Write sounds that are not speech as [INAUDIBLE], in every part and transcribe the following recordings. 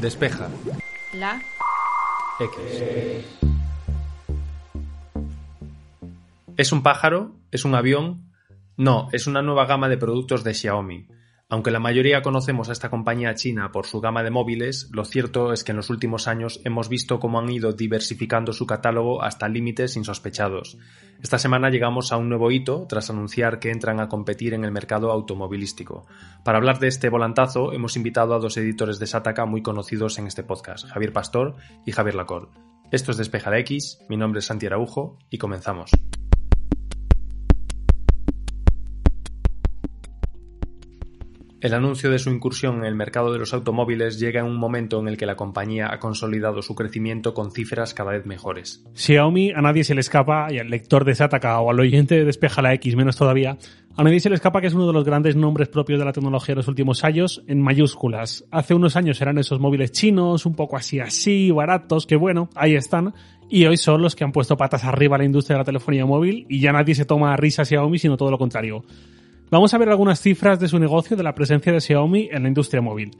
Despeja. La. X. ¿Es un pájaro? ¿Es un avión? No, es una nueva gama de productos de Xiaomi. Aunque la mayoría conocemos a esta compañía china por su gama de móviles, lo cierto es que en los últimos años hemos visto cómo han ido diversificando su catálogo hasta límites insospechados. Esta semana llegamos a un nuevo hito tras anunciar que entran a competir en el mercado automovilístico. Para hablar de este volantazo hemos invitado a dos editores de Sataka muy conocidos en este podcast, Javier Pastor y Javier Lacor. Esto es Despeja de X, mi nombre es Santi Araujo y comenzamos. El anuncio de su incursión en el mercado de los automóviles llega en un momento en el que la compañía ha consolidado su crecimiento con cifras cada vez mejores. Xiaomi a nadie se le escapa, y al lector de Sataka o al oyente de Despeja la X menos todavía, a nadie se le escapa que es uno de los grandes nombres propios de la tecnología de los últimos años en mayúsculas. Hace unos años eran esos móviles chinos, un poco así así, baratos, que bueno, ahí están. Y hoy son los que han puesto patas arriba a la industria de la telefonía móvil y ya nadie se toma a risa Xiaomi, sino todo lo contrario. Vamos a ver algunas cifras de su negocio de la presencia de Xiaomi en la industria móvil.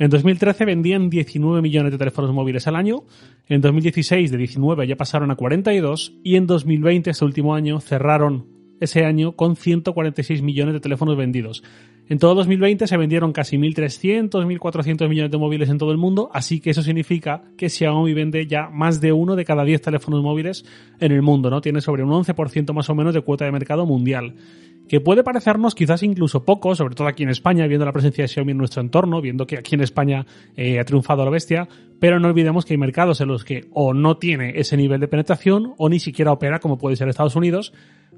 En 2013 vendían 19 millones de teléfonos móviles al año, en 2016 de 19 ya pasaron a 42 y en 2020, este último año, cerraron ese año con 146 millones de teléfonos vendidos. En todo 2020 se vendieron casi 1.300, 1.400 millones de móviles en todo el mundo, así que eso significa que Xiaomi vende ya más de uno de cada 10 teléfonos móviles en el mundo, ¿no? Tiene sobre un 11% más o menos de cuota de mercado mundial que puede parecernos quizás incluso poco, sobre todo aquí en España, viendo la presencia de Xiaomi en nuestro entorno, viendo que aquí en España eh, ha triunfado la bestia, pero no olvidemos que hay mercados en los que o no tiene ese nivel de penetración o ni siquiera opera como puede ser Estados Unidos,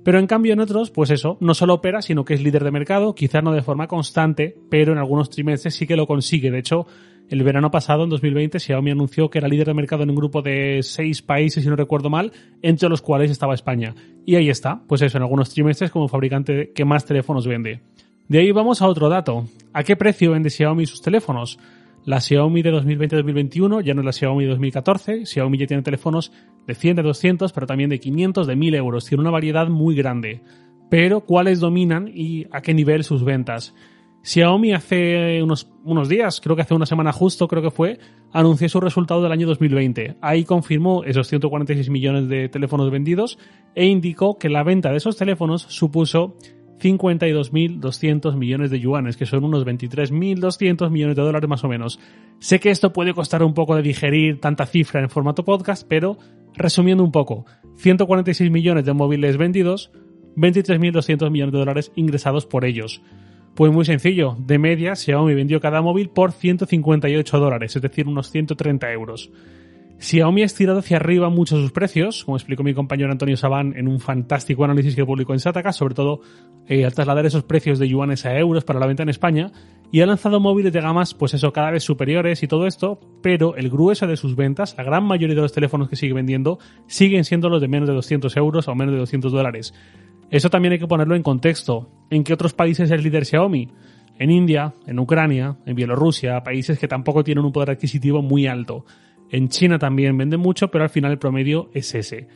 pero en cambio en otros, pues eso, no solo opera, sino que es líder de mercado, quizás no de forma constante, pero en algunos trimestres sí que lo consigue. De hecho, el verano pasado, en 2020, Xiaomi anunció que era líder de mercado en un grupo de seis países, si no recuerdo mal, entre los cuales estaba España. Y ahí está, pues eso, en algunos trimestres como fabricante que más teléfonos vende. De ahí vamos a otro dato. ¿A qué precio vende Xiaomi sus teléfonos? La Xiaomi de 2020-2021 ya no es la Xiaomi de 2014. Xiaomi ya tiene teléfonos de 100, de 200, pero también de 500, de 1000 euros. Tiene una variedad muy grande. Pero, ¿cuáles dominan y a qué nivel sus ventas? Xiaomi hace unos, unos días, creo que hace una semana justo, creo que fue, anunció su resultado del año 2020. Ahí confirmó esos 146 millones de teléfonos vendidos e indicó que la venta de esos teléfonos supuso 52.200 millones de yuanes, que son unos 23.200 millones de dólares más o menos. Sé que esto puede costar un poco de digerir tanta cifra en formato podcast, pero resumiendo un poco, 146 millones de móviles vendidos, 23.200 millones de dólares ingresados por ellos. Pues muy sencillo, de media Xiaomi vendió cada móvil por 158 dólares, es decir, unos 130 euros. Xiaomi ha estirado hacia arriba mucho sus precios, como explicó mi compañero Antonio Sabán en un fantástico análisis que publicó en Sataka, sobre todo eh, al trasladar esos precios de yuanes a euros para la venta en España, y ha lanzado móviles de gamas, pues eso, cada vez superiores y todo esto, pero el grueso de sus ventas, la gran mayoría de los teléfonos que sigue vendiendo, siguen siendo los de menos de 200 euros o menos de 200 dólares. Eso también hay que ponerlo en contexto. ¿En qué otros países es líder Xiaomi? En India, en Ucrania, en Bielorrusia, países que tampoco tienen un poder adquisitivo muy alto. En China también venden mucho, pero al final el promedio es ese.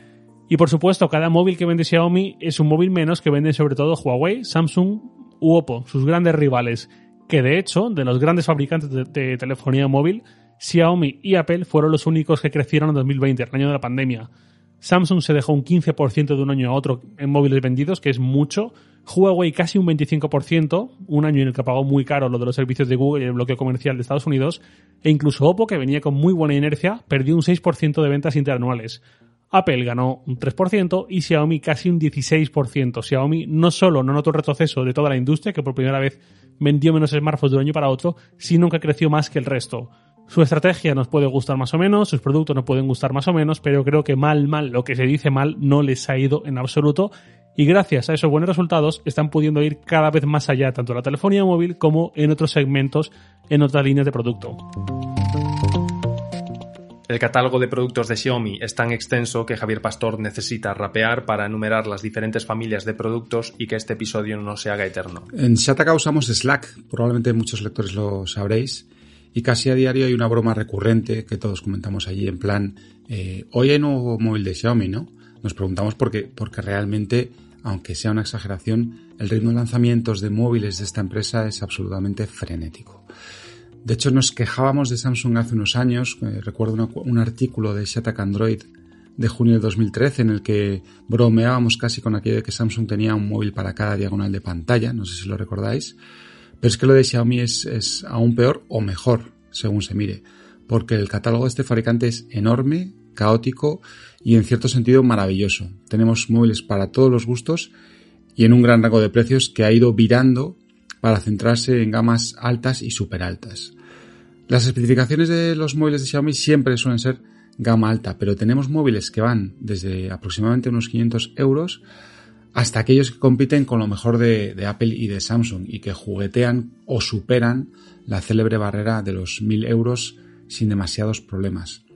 Y por supuesto, cada móvil que vende Xiaomi es un móvil menos que venden sobre todo Huawei, Samsung u Oppo, sus grandes rivales. Que de hecho, de los grandes fabricantes de, de telefonía móvil, Xiaomi y Apple fueron los únicos que crecieron en 2020, el año de la pandemia. Samsung se dejó un 15% de un año a otro en móviles vendidos, que es mucho. Huawei casi un 25%, un año en el que pagó muy caro lo de los servicios de Google y el bloqueo comercial de Estados Unidos. E incluso Oppo, que venía con muy buena inercia, perdió un 6% de ventas interanuales. Apple ganó un 3% y Xiaomi casi un 16%. Xiaomi no solo no notó el retroceso de toda la industria, que por primera vez vendió menos smartphones de un año para otro, sino que creció más que el resto. Su estrategia nos puede gustar más o menos, sus productos nos pueden gustar más o menos, pero creo que mal, mal, lo que se dice mal no les ha ido en absoluto y gracias a esos buenos resultados están pudiendo ir cada vez más allá, tanto en la telefonía móvil como en otros segmentos, en otras líneas de producto. El catálogo de productos de Xiaomi es tan extenso que Javier Pastor necesita rapear para enumerar las diferentes familias de productos y que este episodio no se haga eterno. En Shataka usamos Slack, probablemente muchos lectores lo sabréis, y casi a diario hay una broma recurrente que todos comentamos allí en plan, eh, hoy hay nuevo móvil de Xiaomi, ¿no? Nos preguntamos por qué, porque realmente, aunque sea una exageración, el ritmo de lanzamientos de móviles de esta empresa es absolutamente frenético. De hecho, nos quejábamos de Samsung hace unos años. Eh, recuerdo un artículo de Shattuck Android de junio de 2013 en el que bromeábamos casi con aquello de que Samsung tenía un móvil para cada diagonal de pantalla. No sé si lo recordáis. Pero es que lo de Xiaomi es aún peor o mejor, según se mire. Porque el catálogo de este fabricante es enorme, caótico y en cierto sentido maravilloso. Tenemos móviles para todos los gustos y en un gran rango de precios que ha ido virando para centrarse en gamas altas y super altas. Las especificaciones de los móviles de Xiaomi siempre suelen ser gama alta, pero tenemos móviles que van desde aproximadamente unos 500 euros hasta aquellos que compiten con lo mejor de, Apple y de Samsung y que juguetean o superan la célebre barrera de los 1000 euros sin demasiados problemas.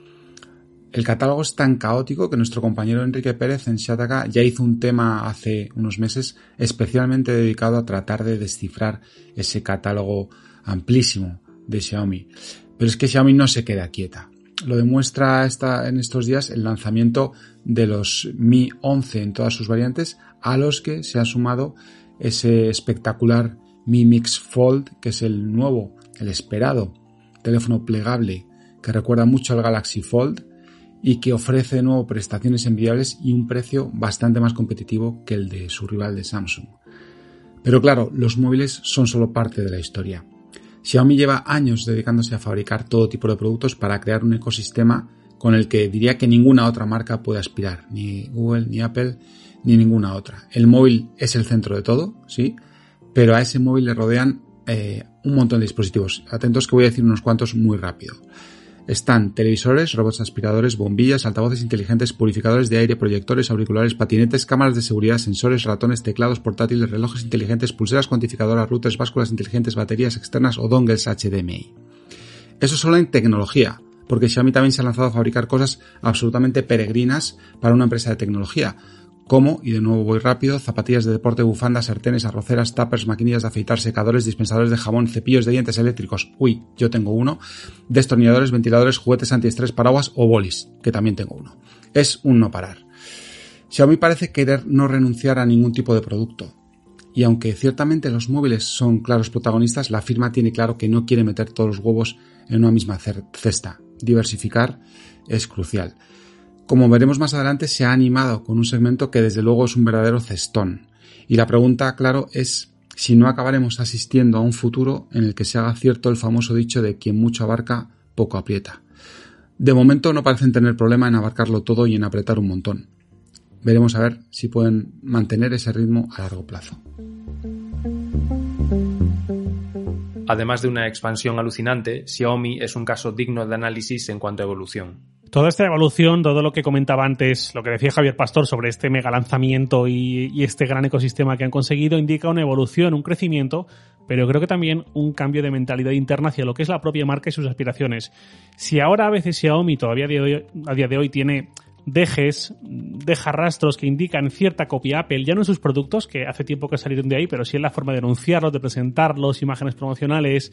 El catálogo es tan caótico que nuestro compañero Enrique Pérez en Shataka ya hizo un tema hace unos meses especialmente dedicado a tratar de descifrar ese catálogo amplísimo de Xiaomi. Pero es que Xiaomi no se queda quieta. Lo demuestra esta, en estos días el lanzamiento de los Mi 11 en todas sus variantes, a los que se ha sumado ese espectacular Mi Mix Fold, que es el nuevo, el esperado teléfono plegable que recuerda mucho al Galaxy Fold y que ofrece de nuevo prestaciones enviables y un precio bastante más competitivo que el de su rival de Samsung. Pero claro, los móviles son solo parte de la historia. Xiaomi lleva años dedicándose a fabricar todo tipo de productos para crear un ecosistema con el que diría que ninguna otra marca puede aspirar, ni Google, ni Apple, ni ninguna otra. El móvil es el centro de todo, sí, pero a ese móvil le rodean eh, un montón de dispositivos. Atentos que voy a decir unos cuantos muy rápido. Están televisores, robots aspiradores, bombillas, altavoces inteligentes, purificadores de aire, proyectores, auriculares, patinetes, cámaras de seguridad, sensores, ratones, teclados portátiles, relojes inteligentes, pulseras cuantificadoras, routers, básculas inteligentes, baterías externas o dongles HDMI. Eso solo en tecnología, porque Xiaomi también se ha lanzado a fabricar cosas absolutamente peregrinas para una empresa de tecnología, como, y de nuevo voy rápido, zapatillas de deporte, bufandas, sartenes, arroceras, tappers, maquinillas de afeitar, secadores, dispensadores de jabón, cepillos de dientes eléctricos, uy, yo tengo uno, destornilladores, ventiladores, juguetes antiestrés, paraguas o bolis, que también tengo uno. Es un no parar. Xiaomi parece querer no renunciar a ningún tipo de producto. Y aunque ciertamente los móviles son claros protagonistas, la firma tiene claro que no quiere meter todos los huevos en una misma cesta. Diversificar es crucial. Como veremos más adelante, se ha animado con un segmento que desde luego es un verdadero cestón. Y la pregunta, claro, es si no acabaremos asistiendo a un futuro en el que se haga cierto el famoso dicho de quien mucho abarca, poco aprieta. De momento no parecen tener problema en abarcarlo todo y en apretar un montón. Veremos a ver si pueden mantener ese ritmo a largo plazo. Además de una expansión alucinante, Xiaomi es un caso digno de análisis en cuanto a evolución. Toda esta evolución, todo lo que comentaba antes, lo que decía Javier Pastor sobre este mega lanzamiento y, este gran ecosistema que han conseguido, indica una evolución, un crecimiento, pero creo que también un cambio de mentalidad interna hacia lo que es la propia marca y sus aspiraciones. Si ahora a veces Xiaomi todavía a día de hoy tiene dejes, deja rastros que indican cierta copia Apple, ya no en sus productos, que hace tiempo que salieron de ahí, pero sí en la forma de anunciarlos, de presentarlos, imágenes promocionales,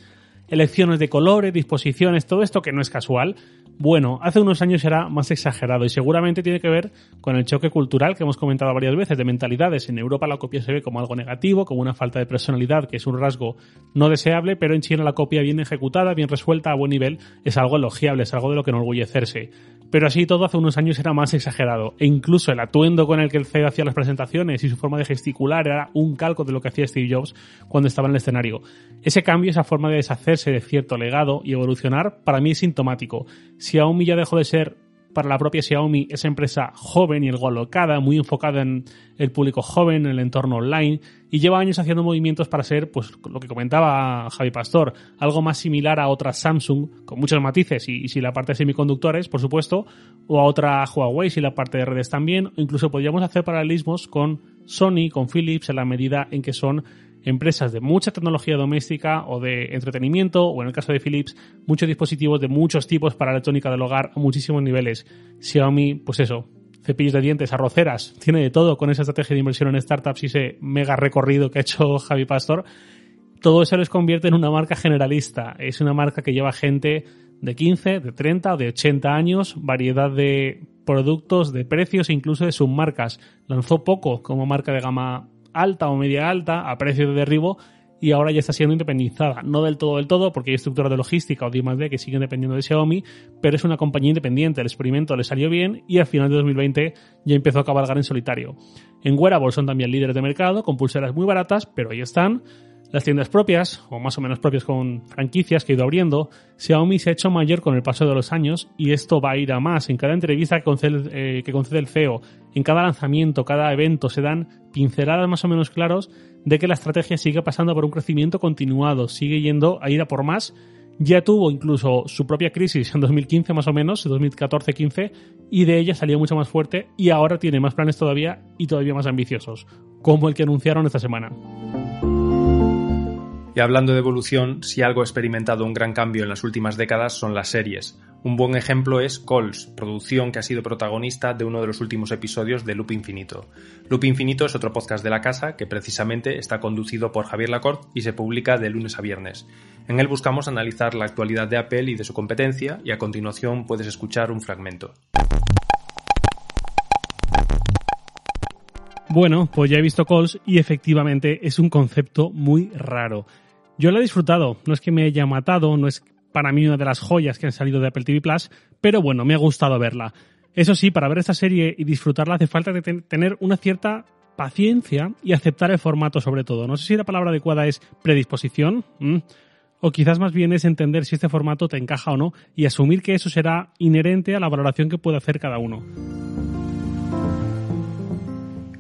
elecciones de colores, disposiciones, todo esto que no es casual, bueno, hace unos años era más exagerado y seguramente tiene que ver con el choque cultural que hemos comentado varias veces de mentalidades. En Europa la copia se ve como algo negativo, como una falta de personalidad, que es un rasgo no deseable, pero en China la copia bien ejecutada, bien resuelta, a buen nivel, es algo elogiable, es algo de lo que enorgullecerse. Pero así todo hace unos años era más exagerado e incluso el atuendo con el que el CEO hacía las presentaciones y su forma de gesticular era un calco de lo que hacía Steve Jobs cuando estaba en el escenario. Ese cambio, esa forma de deshacerse de cierto legado y evolucionar, para mí es sintomático. Xiaomi ya dejó de ser para la propia Xiaomi esa empresa joven y algo alocada, muy enfocada en el público joven, en el entorno online, y lleva años haciendo movimientos para ser, pues lo que comentaba Javi Pastor, algo más similar a otra Samsung, con muchos matices, y, si la parte de semiconductores, por supuesto, o a otra Huawei, si la parte de redes también, o incluso podríamos hacer paralelismos con Sony, con Philips, en la medida en que son empresas de mucha tecnología doméstica o de entretenimiento, o en el caso de Philips, muchos dispositivos de muchos tipos para electrónica del hogar a muchísimos niveles. Xiaomi, pues eso, cepillos de dientes, arroceras, [LAUGHS] tiene de todo con esa estrategia de inversión en startups y ese mega recorrido que ha hecho [LAUGHS] Javi Pastor. Todo eso les convierte en una marca generalista. Es una marca que lleva gente de 15, de 30 o de 80 años, variedad de productos, de precios e incluso de submarcas. Lanzó poco como marca de gama alta o media alta a precio de derribo y ahora ya está siendo independizada. No del todo del todo, porque hay estructuras de logística o de I+.D. que siguen dependiendo de Xiaomi, pero es una compañía independiente. El experimento le salió bien y al final de 2020 ya empezó a cabalgar en solitario. En wearables son también líderes de mercado, con pulseras muy baratas, pero ahí están. Las tiendas propias, o más o menos propias con franquicias que ha ido abriendo, Xiaomi se ha hecho mayor con el paso de los años y esto va a ir a más. En cada entrevista que concede, eh, el CEO, en cada lanzamiento, cada evento, se dan pinceladas más o menos claros de que la estrategia sigue pasando por un crecimiento continuado, sigue yendo a ir a por más. Ya tuvo incluso su propia crisis en 2015 más o menos, 2014-15, y de ella salió mucho más fuerte y ahora tiene más planes todavía y todavía más ambiciosos, como el que anunciaron esta semana. Y hablando de evolución, si algo ha experimentado un gran cambio en las últimas décadas son las series. Un buen ejemplo es Calls, producción que ha sido protagonista de uno de los últimos episodios de Loop Infinito. Loop Infinito es otro podcast de la casa que precisamente está conducido por Javier Lacorte y se publica de lunes a viernes. En él buscamos analizar la actualidad de Apple y de su competencia y a continuación puedes escuchar un fragmento. Bueno, pues ya he visto Calls y efectivamente es un concepto muy raro. Yo lo he disfrutado, no es que me haya matado, no es para mí una de las joyas que han salido de Apple TV Plus, pero bueno, me ha gustado verla. Eso sí, para ver esta serie y disfrutarla hace falta tener una cierta paciencia y aceptar el formato sobre todo. No sé si la palabra adecuada es predisposición, o quizás más bien es entender si este formato te encaja o no y asumir que eso será inherente a la valoración que puede hacer cada uno.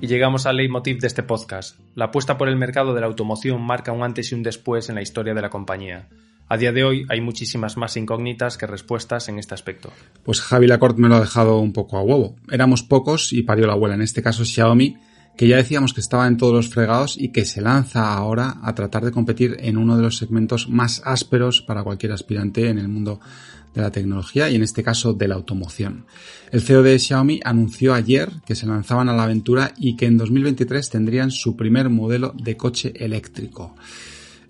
Y llegamos al leitmotiv de este podcast. La apuesta por el mercado de la automoción marca un antes y un después en la historia de la compañía. A día de hoy hay muchísimas más incógnitas que respuestas en este aspecto. Pues Javi Lacorte me lo ha dejado un poco a huevo. Éramos pocos y parió la abuela, en este caso Xiaomi, que ya decíamos que estaba en todos los fregados y que se lanza ahora a tratar de competir en uno de los segmentos más ásperos para cualquier aspirante en el mundo de la tecnología y en este caso de la automoción. El CEO de Xiaomi anunció ayer que se lanzaban a la aventura y que en 2023 tendrían su primer modelo de coche eléctrico.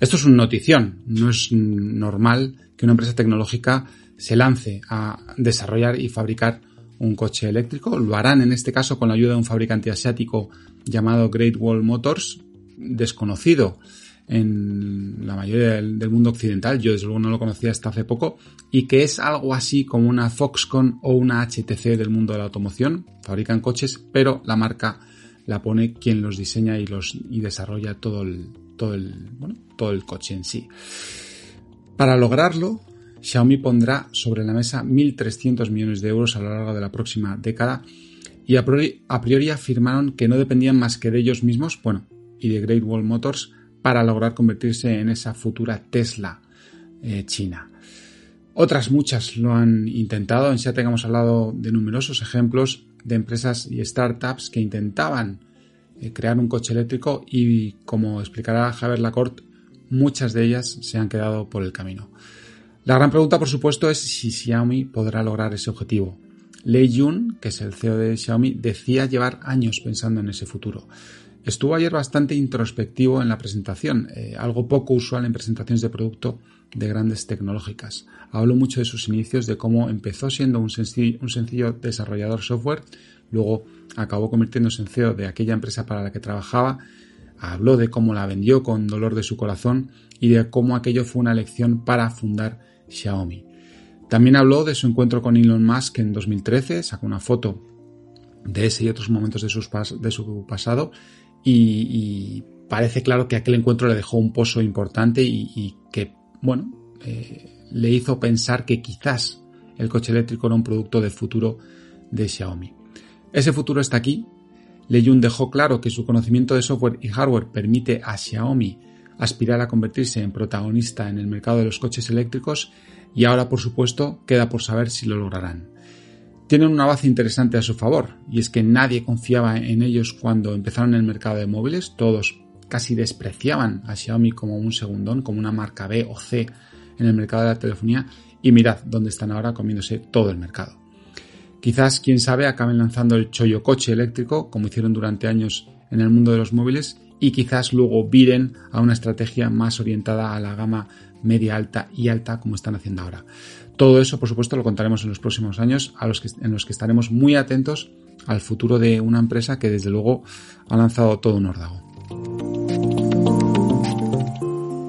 Esto es una notición, no es normal que una empresa tecnológica se lance a desarrollar y fabricar un coche eléctrico. Lo harán en este caso con la ayuda de un fabricante asiático llamado Great Wall Motors, desconocido en la mayoría del, mundo occidental, yo desde luego no lo conocía hasta hace poco, y que es algo así como una Foxconn o una HTC del mundo de la automoción. Fabrican coches, pero la marca la pone quien los diseña y los y desarrolla todo el, todo el, bueno, todo el coche en sí. Para lograrlo, Xiaomi pondrá sobre la mesa 1.300 millones de euros a lo largo de la próxima década y a priori, a priori afirmaron que no dependían más que de ellos mismos, bueno, y de Great Wall Motors, para lograr convertirse en esa futura Tesla eh, china. Otras muchas lo han intentado. En SEAT hemos hablado de numerosos ejemplos de empresas y startups que intentaban eh, crear un coche eléctrico y, como explicará Javier Lacorte, muchas de ellas se han quedado por el camino. La gran pregunta, por supuesto, es si Xiaomi podrá lograr ese objetivo. Lei Jun, que es el CEO de Xiaomi, decía llevar años pensando en ese futuro. Estuvo ayer bastante introspectivo en la presentación, eh, algo poco usual en presentaciones de producto de grandes tecnológicas. Habló mucho de sus inicios, de cómo empezó siendo un sencillo, desarrollador software, luego acabó convirtiéndose en CEO de aquella empresa para la que trabajaba, habló de cómo la vendió con dolor de su corazón y de cómo aquello fue una lección para fundar Xiaomi. También habló de su encuentro con Elon Musk en 2013, sacó una foto de ese y otros momentos de su pasado y, parece claro que aquel encuentro le dejó un pozo importante y, que, bueno, eh, le hizo pensar que quizás el coche eléctrico era un producto de futuro de Xiaomi. Ese futuro está aquí. Leyun dejó claro que su conocimiento de software y hardware permite a Xiaomi aspirar a convertirse en protagonista en el mercado de los coches eléctricos y ahora, por supuesto, queda por saber si lo lograrán tienen una base interesante a su favor, y es que nadie confiaba en ellos cuando empezaron el mercado de móviles, todos casi despreciaban a Xiaomi como un segundón, como una marca B o C en el mercado de la telefonía, y mirad dónde están ahora comiéndose todo el mercado. Quizás, quién sabe, acaben lanzando el chollo coche eléctrico, como hicieron durante años en el mundo de los móviles, y quizás luego viren a una estrategia más orientada a la gama media alta y alta como están haciendo ahora. Todo eso, por supuesto, lo contaremos en los próximos años, a los que, en los que estaremos muy atentos al futuro de una empresa que desde luego ha lanzado todo un órdago.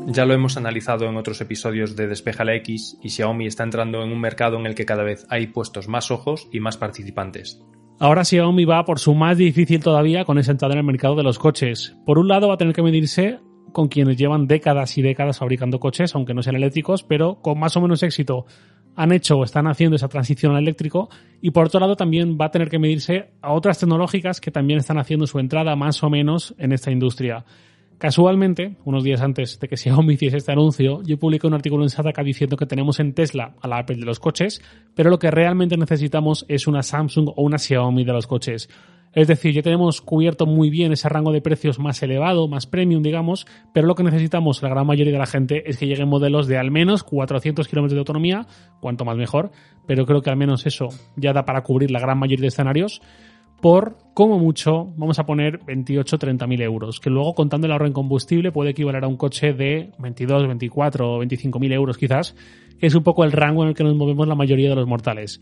Ya lo hemos analizado en otros episodios de Despeja la X y Xiaomi está entrando en un mercado en el que cada vez hay puestos más ojos y más participantes. Ahora Xiaomi va por su más difícil todavía con esa entrada en el mercado de los coches. Por un lado va a tener que medirse con quienes llevan décadas y décadas fabricando coches, aunque no sean eléctricos, pero con más o menos éxito han hecho o están haciendo esa transición al eléctrico. Y por otro lado también va a tener que medirse a otras tecnológicas que también están haciendo su entrada más o menos en esta industria. Casualmente, unos días antes de que [LAUGHS] Xiaomi hiciese este anuncio, yo publiqué un artículo en Sataka diciendo que tenemos en Tesla a la Apple de los coches, pero lo que realmente necesitamos es una Samsung o una Xiaomi de los coches. Es decir, ya tenemos cubierto muy bien ese rango de precios más elevado, más premium, digamos, pero lo que necesitamos la gran mayoría de la gente es que lleguen modelos de al menos 400 kilómetros de autonomía, cuanto más mejor, pero creo que al menos eso ya da para cubrir la gran mayoría de escenarios por, como mucho, vamos a poner 28 30 mil euros, que luego contando el ahorro en combustible puede equivaler a un coche de 22, 24 o 25 mil euros quizás, que es un poco el rango en el que nos movemos la mayoría de los mortales.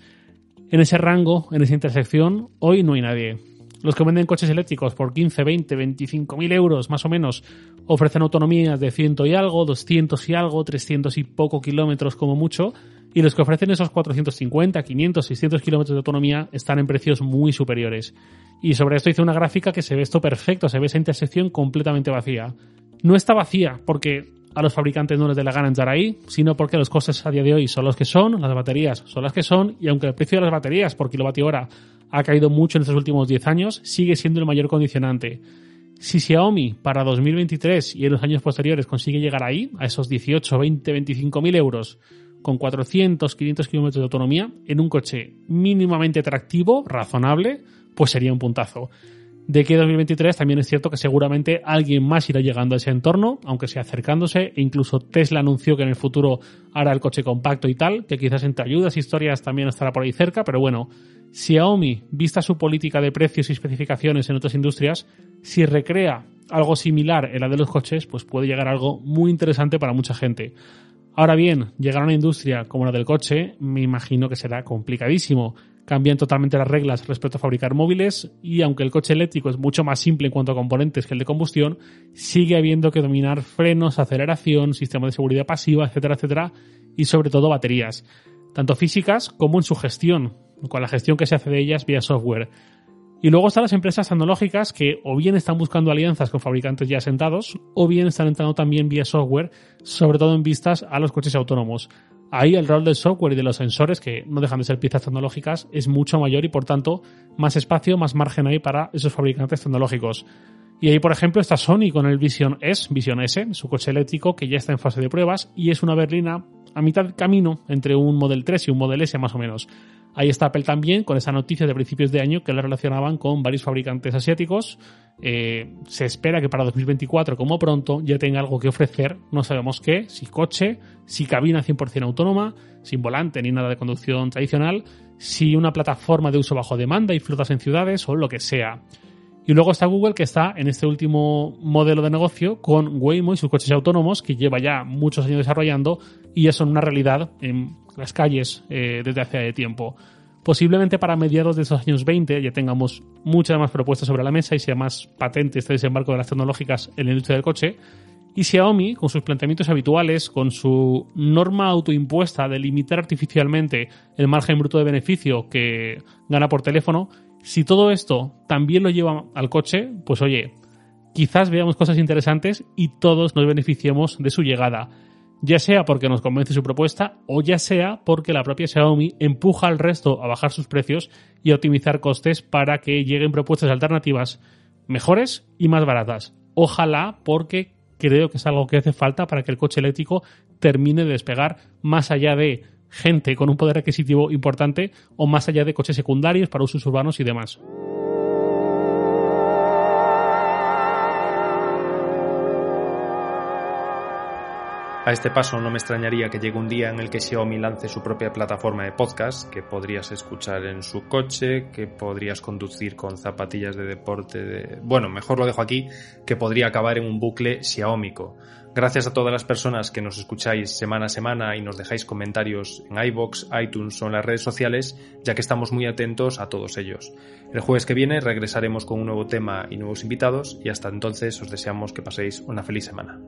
En ese rango, en esa intersección, hoy no hay nadie. Los que venden coches eléctricos por 15, 20, 25 mil euros más o menos ofrecen autonomías de 100 y algo, 200 y algo, 300 y poco kilómetros como mucho, y los que ofrecen esos 450, 500, 600 kilómetros de autonomía están en precios muy superiores. Y sobre esto hice una gráfica que se ve esto perfecto, se ve esa intersección completamente vacía. No está vacía porque a los fabricantes no les dé la gana entrar ahí, sino porque los costes a día de hoy son los que son, las baterías son las que son, y aunque el precio de las baterías por kilovatio hora ha caído mucho en estos últimos 10 años, sigue siendo el mayor condicionante. Si Xiaomi para 2023 y en los años posteriores consigue llegar ahí, a esos 18, 20, 25 mil euros, con 400, 500 kilómetros de autonomía, en un coche mínimamente atractivo, razonable, pues sería un puntazo. De que 2023 también es cierto que seguramente alguien más irá llegando a ese entorno, aunque sea acercándose, e incluso Tesla anunció que en el futuro hará el coche compacto y tal, que quizás entre ayudas e historias también estará por ahí cerca, pero bueno, Xiaomi, vista su política de precios y especificaciones en otras industrias, si recrea algo similar en la de los coches, pues puede llegar a algo muy interesante para mucha gente. Ahora bien, llegar a una industria como la del coche, me imagino que será complicadísimo. Cambian totalmente las reglas respecto a fabricar móviles y aunque el coche eléctrico es mucho más simple en cuanto a componentes que el de combustión, sigue habiendo que dominar frenos, aceleración, sistema de seguridad pasiva, etcétera, etcétera, y sobre todo baterías, tanto físicas como en su gestión, con la gestión que se hace de ellas vía software. Y luego están las empresas tecnológicas que o bien están buscando alianzas con fabricantes ya sentados o bien están entrando también vía software, sobre todo en vistas a los coches autónomos. Ahí el rol del software y de los sensores, que no dejan de ser piezas tecnológicas, es mucho mayor y por tanto más espacio, más margen hay para esos fabricantes tecnológicos. Y ahí, por ejemplo, está Sony con el Vision S, Vision S, su coche eléctrico que ya está en fase de pruebas y es una berlina a mitad camino entre un Model 3 y un Model S más o menos. Ahí está Apple también con esa noticia de principios de año que la relacionaban con varios fabricantes asiáticos. Eh, se espera que para 2024, como pronto, ya tenga algo que ofrecer. No sabemos qué, si coche, si cabina 100% autónoma, sin volante ni nada de conducción tradicional, si una plataforma de uso bajo demanda y flotas en ciudades o lo que sea. Y luego está Google que está en este último modelo de negocio con Waymo y sus coches autónomos que lleva ya muchos años desarrollando y ya son una realidad en las calles eh, desde hace tiempo. Posiblemente para mediados de esos años 20 ya tengamos muchas más propuestas sobre la mesa y sea más patente este desembarco de las tecnológicas en la industria del coche. Y Xiaomi, con sus planteamientos habituales, con su norma autoimpuesta de limitar artificialmente el margen bruto de beneficio que gana por teléfono, si todo esto también lo lleva al coche, pues oye, quizás veamos cosas interesantes y todos nos beneficiemos de su llegada ya sea porque nos convence su propuesta o ya sea porque la propia Xiaomi empuja al resto a bajar sus precios y a optimizar costes para que lleguen propuestas alternativas mejores y más baratas. Ojalá porque creo que es algo que hace falta para que el coche eléctrico termine de despegar más allá de gente con un poder adquisitivo importante o más allá de coches secundarios para usos urbanos y demás. A este paso no me extrañaría que llegue un día en el que Xiaomi lance su propia plataforma de podcast que podrías escuchar en su coche, que podrías conducir con zapatillas de deporte de... Bueno, mejor lo dejo aquí, que podría acabar en un bucle Xiaomico. Gracias a todas las personas que nos escucháis semana a semana y nos dejáis comentarios en iBox, iTunes o en las redes sociales, ya que estamos muy atentos a todos ellos. El jueves que viene regresaremos con un nuevo tema y nuevos invitados y hasta entonces os deseamos que paséis una feliz semana.